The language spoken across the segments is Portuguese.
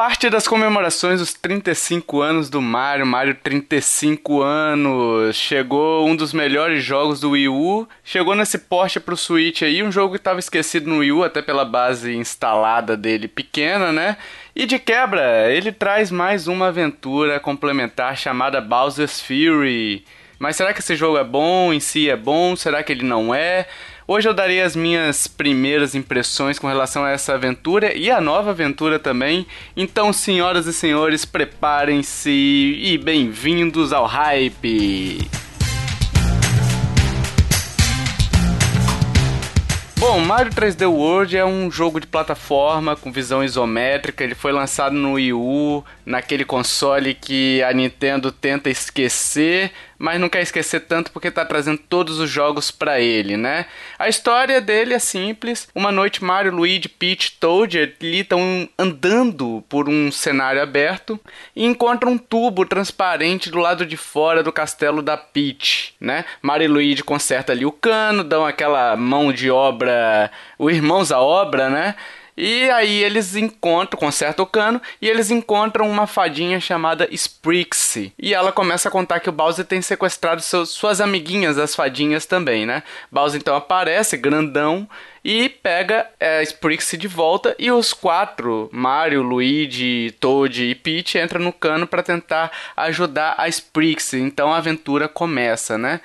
parte das comemorações dos 35 anos do Mario, Mario 35 anos, chegou um dos melhores jogos do Wii U, chegou nesse porte pro Switch aí, um jogo que estava esquecido no Wii U, até pela base instalada dele pequena, né? E de quebra, ele traz mais uma aventura complementar chamada Bowser's Fury. Mas será que esse jogo é bom, em si é bom? Será que ele não é? Hoje eu darei as minhas primeiras impressões com relação a essa aventura e a nova aventura também. Então, senhoras e senhores, preparem-se e bem-vindos ao hype! Bom, Mario 3D World é um jogo de plataforma com visão isométrica. Ele foi lançado no Wii U, naquele console que a Nintendo tenta esquecer, mas não quer esquecer tanto porque está trazendo todos os jogos para ele, né? A história dele é simples. Uma noite Mario, Luigi, Peach, Toad ali estão andando por um cenário aberto e encontram um tubo transparente do lado de fora do castelo da Peach, né? Mario e Luigi consertam ali o cano, dão aquela mão de obra, o irmãos à obra, né? E aí eles encontram, consertam o cano, e eles encontram uma fadinha chamada Sprixie. E ela começa a contar que o Bowser tem sequestrado seus, suas amiguinhas, as fadinhas também, né? Bowser então aparece, grandão, e pega é, Sprixie de volta e os quatro, Mario, Luigi, Toad e Peach, entram no cano para tentar ajudar a Sprixie. Então a aventura começa, né?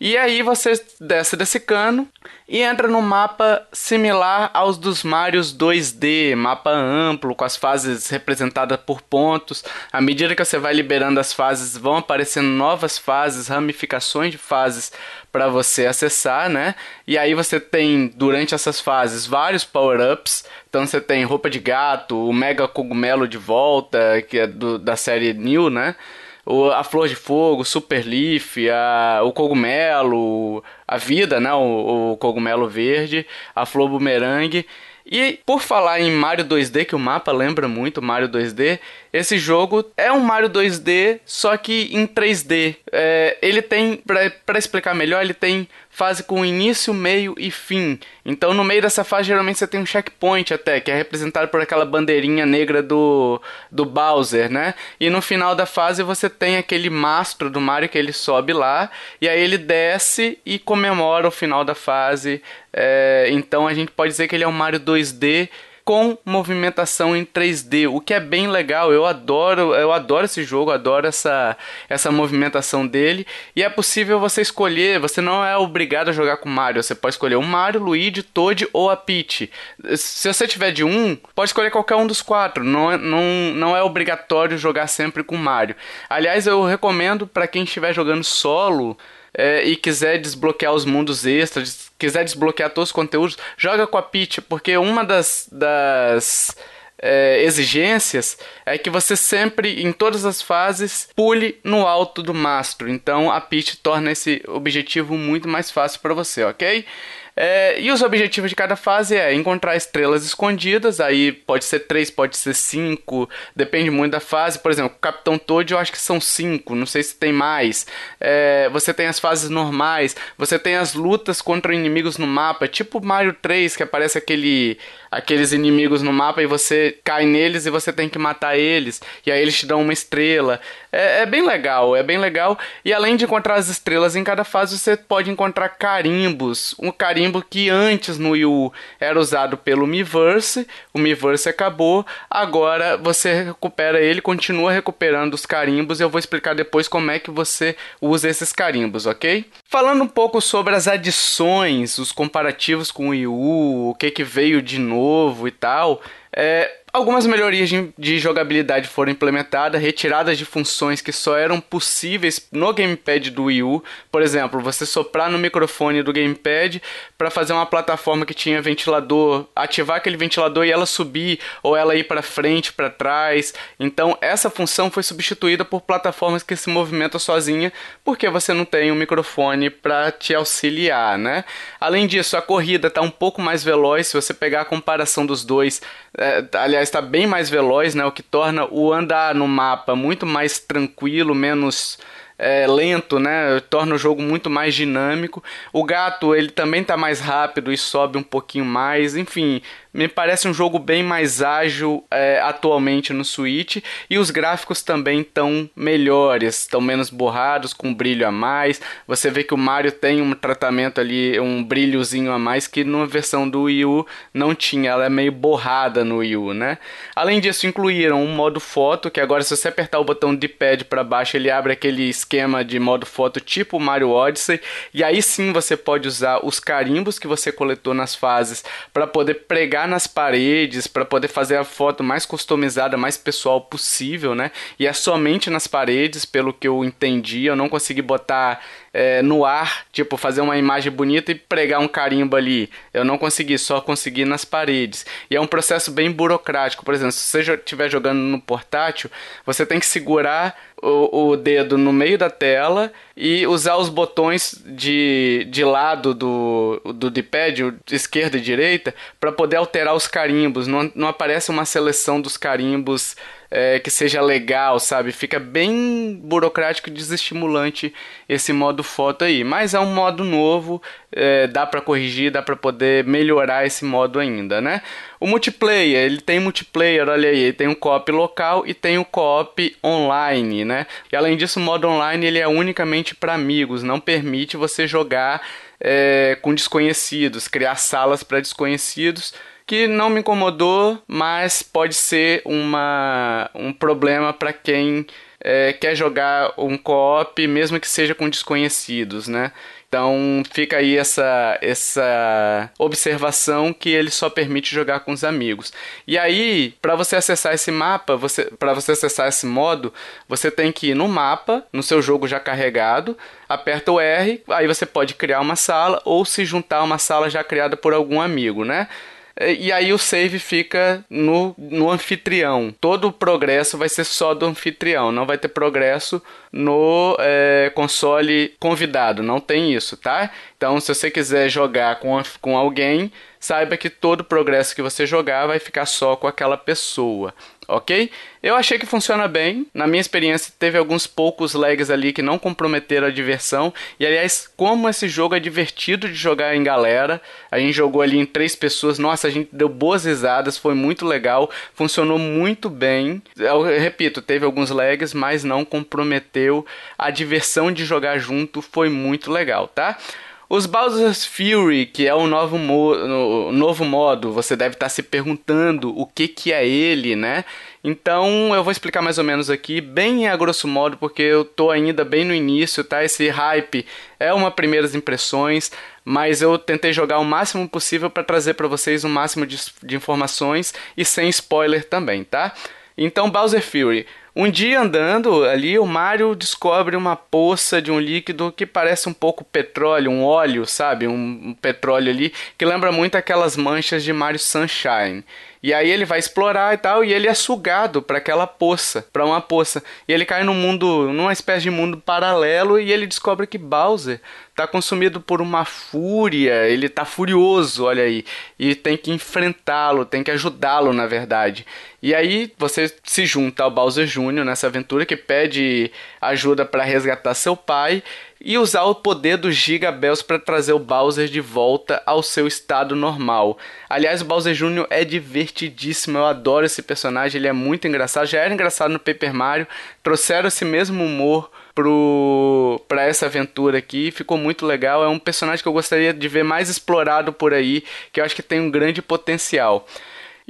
E aí você desce desse cano e entra num mapa similar aos dos Marios 2D, mapa amplo, com as fases representadas por pontos. À medida que você vai liberando as fases, vão aparecendo novas fases, ramificações de fases para você acessar, né? E aí você tem durante essas fases vários power-ups. Então você tem roupa de gato, o mega cogumelo de volta, que é do, da série New, né? O, a flor de fogo, super leaf, a, o cogumelo, a vida, né? O, o cogumelo verde, a flor bumerangue. E por falar em Mario 2D, que o mapa lembra muito Mario 2D, esse jogo é um Mario 2D, só que em 3D. É, ele tem, para explicar melhor, ele tem fase com início, meio e fim. Então no meio dessa fase geralmente você tem um checkpoint até, que é representado por aquela bandeirinha negra do, do Bowser, né? E no final da fase você tem aquele mastro do Mario que ele sobe lá, e aí ele desce e comemora o final da fase. É, então a gente pode dizer que ele é um Mario 2D com movimentação em 3D, o que é bem legal. Eu adoro, eu adoro esse jogo, adoro essa essa movimentação dele. E é possível você escolher, você não é obrigado a jogar com Mario, você pode escolher o Mario, Luigi, Toad ou a Peach. Se você tiver de um, pode escolher qualquer um dos quatro. Não, é, não, não é obrigatório jogar sempre com Mario. Aliás, eu recomendo para quem estiver jogando solo é, e quiser desbloquear os mundos extras, quiser desbloquear todos os conteúdos, joga com a Peach, porque uma das, das é, exigências é que você sempre, em todas as fases, pule no alto do mastro. Então a Peach torna esse objetivo muito mais fácil para você, ok? É, e os objetivos de cada fase é encontrar estrelas escondidas, aí pode ser três, pode ser cinco, depende muito da fase. Por exemplo, Capitão Toad eu acho que são cinco, não sei se tem mais. É, você tem as fases normais, você tem as lutas contra inimigos no mapa, tipo Mario 3, que aparece aquele aqueles inimigos no mapa e você cai neles e você tem que matar eles. E aí eles te dão uma estrela. É, é, bem legal, é bem legal. E além de encontrar as estrelas em cada fase, você pode encontrar carimbos. Um carimbo que antes no Wii U era usado pelo Miiverse, o Miiverse acabou. Agora você recupera ele, continua recuperando os carimbos. Eu vou explicar depois como é que você usa esses carimbos, ok? Falando um pouco sobre as adições, os comparativos com o Wii U, o que, que veio de novo e tal. É, Algumas melhorias de, de, jogabilidade foram implementadas, retiradas de funções que só eram possíveis no gamepad do Wii U. Por exemplo, você soprar no microfone do gamepad para fazer uma plataforma que tinha ventilador, ativar aquele ventilador e ela subir ou ela ir para frente, para trás. Então, essa função foi substituída por plataformas que se movimentam sozinha, porque você não tem um microfone para te auxiliar, né? Além disso, a corrida está um pouco mais veloz. Se você pegar a comparação dos dois, é, aliás aliás, está bem mais veloz, né? O que torna o andar no mapa muito mais tranquilo, menos é, lento, né? Torna o jogo muito mais dinâmico. O gato ele também está mais rápido e sobe um pouquinho mais. Enfim, me parece um jogo bem mais ágil é, atualmente no Switch e os gráficos também estão melhores, estão menos borrados, com brilho a mais. Você vê que o Mario tem um tratamento ali, um brilhozinho a mais que na versão do Wii U não tinha, ela é meio borrada no Wii U, né? Além disso, incluíram um modo foto, que agora se você apertar o botão de pad para baixo, ele abre aquele esquema de modo foto tipo Mario Odyssey, e aí sim você pode usar os carimbos que você coletou nas fases para poder pregar nas paredes, para poder fazer a foto mais customizada, mais pessoal possível, né? E é somente nas paredes, pelo que eu entendi, eu não consegui botar é, no ar, tipo, fazer uma imagem bonita e pregar um carimbo ali. Eu não consegui, só consegui nas paredes. E é um processo bem burocrático. Por exemplo, se você estiver jogando no portátil, você tem que segurar o, o dedo no meio da tela e usar os botões de, de lado do, do D-pad, esquerda e direita, para poder alterar os carimbos. Não, não aparece uma seleção dos carimbos é, que seja legal, sabe? Fica bem burocrático e desestimulante esse modo foto aí. Mas é um modo novo, é, dá para corrigir, dá para poder melhorar esse modo ainda, né? O multiplayer, ele tem multiplayer, olha aí, ele tem um co-op local e tem o um co-op online, né? E além disso, o modo online ele é unicamente para amigos, não permite você jogar é, com desconhecidos, criar salas para desconhecidos que não me incomodou, mas pode ser uma, um problema para quem é, quer jogar um co-op, mesmo que seja com desconhecidos, né? Então fica aí essa, essa observação que ele só permite jogar com os amigos. E aí, para você acessar esse mapa, você, para você acessar esse modo, você tem que ir no mapa, no seu jogo já carregado, aperta o R, aí você pode criar uma sala ou se juntar a uma sala já criada por algum amigo, né? E aí o save fica no, no anfitrião. Todo o progresso vai ser só do anfitrião, não vai ter progresso no é, console convidado. Não tem isso, tá? Então, se você quiser jogar com, com alguém, saiba que todo o progresso que você jogar vai ficar só com aquela pessoa ok? Eu achei que funciona bem. Na minha experiência, teve alguns poucos lags ali que não comprometeram a diversão. E aliás, como esse jogo é divertido de jogar em galera. A gente jogou ali em três pessoas. Nossa, a gente deu boas risadas, foi muito legal, funcionou muito bem. Eu repito, teve alguns lags, mas não comprometeu a diversão de jogar junto. Foi muito legal, tá? Os Bowser's Fury, que é o novo, mo novo modo, você deve estar tá se perguntando o que, que é ele, né? Então eu vou explicar mais ou menos aqui, bem a grosso modo, porque eu tô ainda bem no início, tá? Esse hype é uma primeiras impressões, mas eu tentei jogar o máximo possível para trazer para vocês o máximo de, de informações e sem spoiler também, tá? Então Bowser Fury um dia andando ali, o Mario descobre uma poça de um líquido que parece um pouco petróleo, um óleo, sabe? Um, petróleo ali que lembra muito aquelas manchas de Mario Sunshine. E aí ele vai explorar e tal, e ele é sugado para aquela poça, para uma poça. E ele cai num mundo, numa espécie de mundo paralelo, e ele descobre que Bowser está consumido por uma fúria, ele está furioso, olha aí, e tem que enfrentá-lo, tem que ajudá-lo, na verdade. E aí você se junta ao Bowser Jr. nessa aventura que pede ajuda para resgatar seu pai e usar o poder dos Gigabells para trazer o Bowser de volta ao seu estado normal. Aliás, o Bowser Jr. é divertidíssimo, eu adoro esse personagem, ele é muito engraçado, já era engraçado no Paper Mario, trouxeram esse mesmo humor pro para essa aventura aqui, ficou muito legal, é um personagem que eu gostaria de ver mais explorado por aí, que eu acho que tem um grande potencial.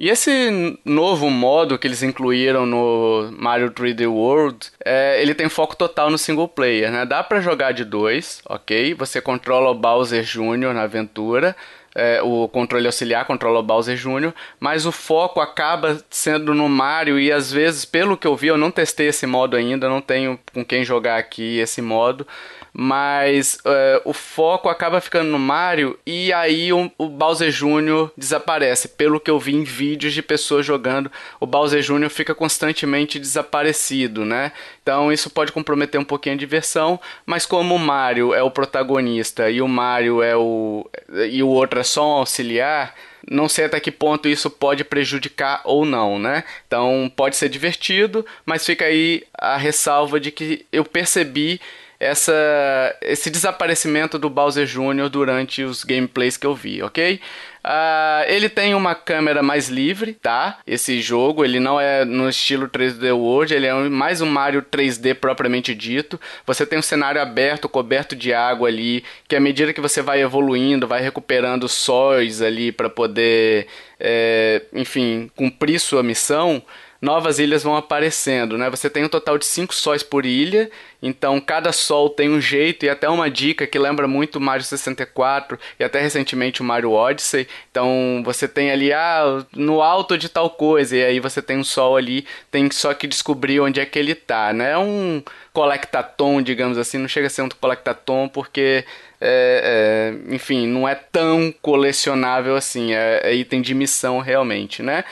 E esse novo modo que eles incluíram no Mario 3D World, é, ele tem foco total no single player, né? Dá para jogar de dois, ok? Você controla o Bowser Jr. na aventura, é, o controle auxiliar controla o Bowser Jr., mas o foco acaba sendo no Mario e às vezes, pelo que eu vi, eu não testei esse modo ainda, não tenho com quem jogar aqui esse modo, mas uh, o foco acaba ficando no Mario e aí o, o, Bowser Jr. desaparece. Pelo que eu vi em vídeos de pessoas jogando, o Bowser Jr. fica constantemente desaparecido, né? Então isso pode comprometer um pouquinho a diversão, mas como o Mario é o protagonista e o Mario é o e o outro é só um auxiliar, não sei até que ponto isso pode prejudicar ou não, né? Então pode ser divertido, mas fica aí a ressalva de que eu percebi essa, esse desaparecimento do Bowser Jr. durante os gameplays que eu vi, ok? Uh, ele tem uma câmera mais livre, tá? Esse jogo, ele não é no estilo 3D World, ele é mais um Mario 3D propriamente dito. Você tem um cenário aberto, coberto de água ali, que à medida que você vai evoluindo, vai recuperando sóis ali para poder, é, enfim, cumprir sua missão novas ilhas vão aparecendo, né? Você tem um total de cinco sóis por ilha, então cada sol tem um jeito e até uma dica que lembra muito o Mario 64 e até recentemente o Mario Odyssey. Então você tem ali ah, no alto de tal coisa e aí você tem um sol ali, tem só que descobrir onde é que ele tá, né? É um colectatom, digamos assim, não chega a ser um colectatom porque é, é, enfim, não é tão colecionável assim, é, é item de missão realmente, né?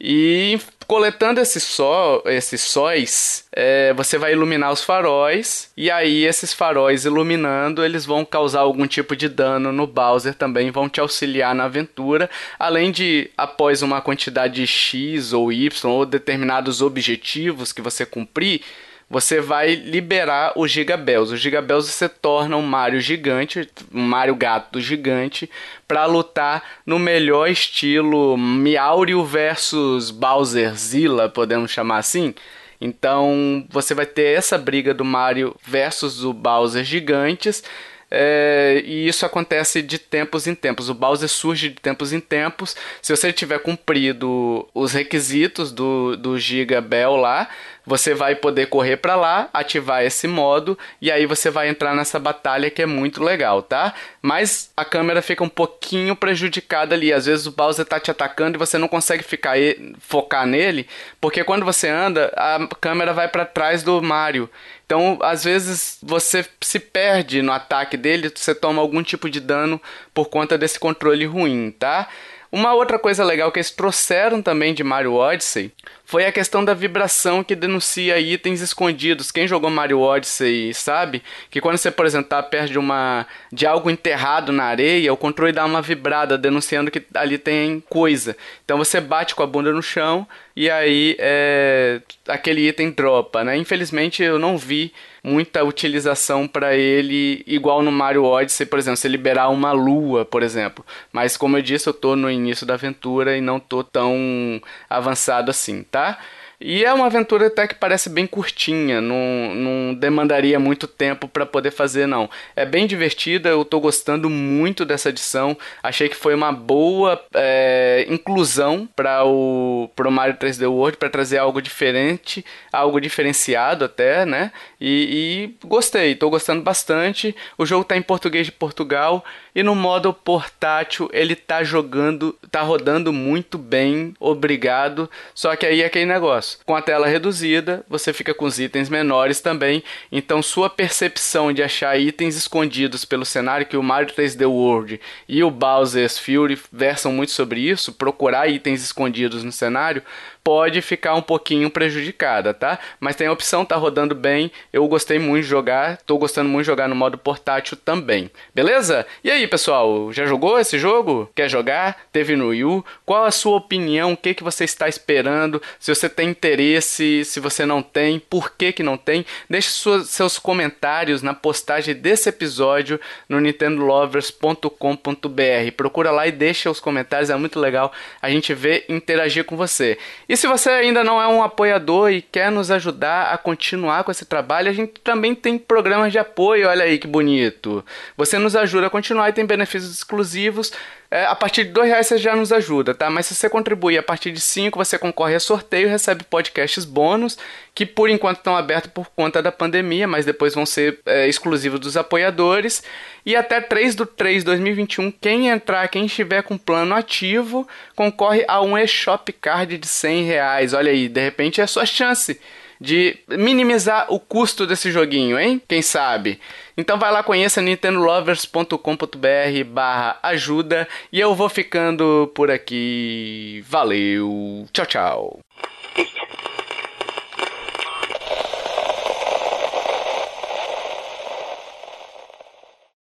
E coletando esses, só, esses sóis, é, você vai iluminar os faróis, e aí esses faróis iluminando, eles vão causar algum tipo de dano no Bowser também, vão te auxiliar na aventura, além de, após uma quantidade X ou Y, ou determinados objetivos que você cumprir, você vai liberar os Gigabells. Os Gigabells você torna um Mario gigante, um Mario gato gigante, para lutar no melhor estilo Miaurio versus Bowserzilla, podemos chamar assim. Então você vai ter essa briga do Mario versus o Bowser gigantes é, e isso acontece de tempos em tempos. O Bowser surge de tempos em tempos. Se você tiver cumprido os requisitos do, do Giga Bell lá, você vai poder correr para lá, ativar esse modo e aí você vai entrar nessa batalha que é muito legal, tá? Mas a câmera fica um pouquinho prejudicada ali. Às vezes o Bowser tá te atacando e você não consegue ficar focar nele, porque quando você anda, a câmera vai para trás do Mario. Então, às vezes você se perde no ataque dele, você toma algum tipo de dano por conta desse controle ruim, tá? Uma outra coisa legal que eles trouxeram também de Mario Odyssey foi a questão da vibração que denuncia itens escondidos. Quem jogou Mario Odyssey sabe que quando você, por exemplo, está perto de, uma, de algo enterrado na areia, o controle dá uma vibrada denunciando que ali tem coisa. Então você bate com a bunda no chão e aí é, aquele item dropa, né? Infelizmente eu não vi muita utilização para ele igual no Mario Odyssey, por exemplo, se liberar uma lua, por exemplo. Mas como eu disse, eu tô no início da aventura e não tô tão avançado assim, tá? tá? E é uma aventura até que parece bem curtinha, não, não demandaria muito tempo para poder fazer, não. É bem divertida, eu estou gostando muito dessa edição. Achei que foi uma boa é, inclusão para o pro Mario 3D World, para trazer algo diferente, algo diferenciado até, né? E, e gostei, estou gostando bastante. O jogo está em português de Portugal e no modo portátil ele tá jogando, tá rodando muito bem, obrigado. Só que aí é aquele negócio. Com a tela reduzida, você fica com os itens menores também. Então sua percepção de achar itens escondidos pelo cenário que o Mario 3D World e o Bowser's Fury versam muito sobre isso, procurar itens escondidos no cenário, pode ficar um pouquinho prejudicada, tá? Mas tem a opção, tá rodando bem. Eu gostei muito de jogar, tô gostando muito de jogar no modo portátil também. Beleza? E aí, pessoal, já jogou esse jogo? Quer jogar? Teve no Wii U? Qual a sua opinião? O que que você está esperando? Se você tem interesse, se você não tem, por que que não tem? Deixe suas, seus comentários na postagem desse episódio no nintendolovers.com.br. Procura lá e deixa os comentários, é muito legal a gente ver interagir com você. E se você ainda não é um apoiador e quer nos ajudar a continuar com esse trabalho, a gente também tem programas de apoio, olha aí que bonito. Você nos ajuda a continuar e tem benefícios exclusivos é, a partir de dois reais você já nos ajuda, tá? Mas se você contribuir a partir de cinco, você concorre a sorteio e recebe podcasts bônus, que por enquanto estão abertos por conta da pandemia, mas depois vão ser é, exclusivos dos apoiadores. E até 3 do 3 de 2021, quem entrar, quem estiver com plano ativo, concorre a um eShop Card de 100 reais. Olha aí, de repente é a sua chance de minimizar o custo desse joguinho, hein? Quem sabe? Então vai lá, conheça nintendolovers.com.br barra ajuda e eu vou ficando por aqui. Valeu, tchau, tchau.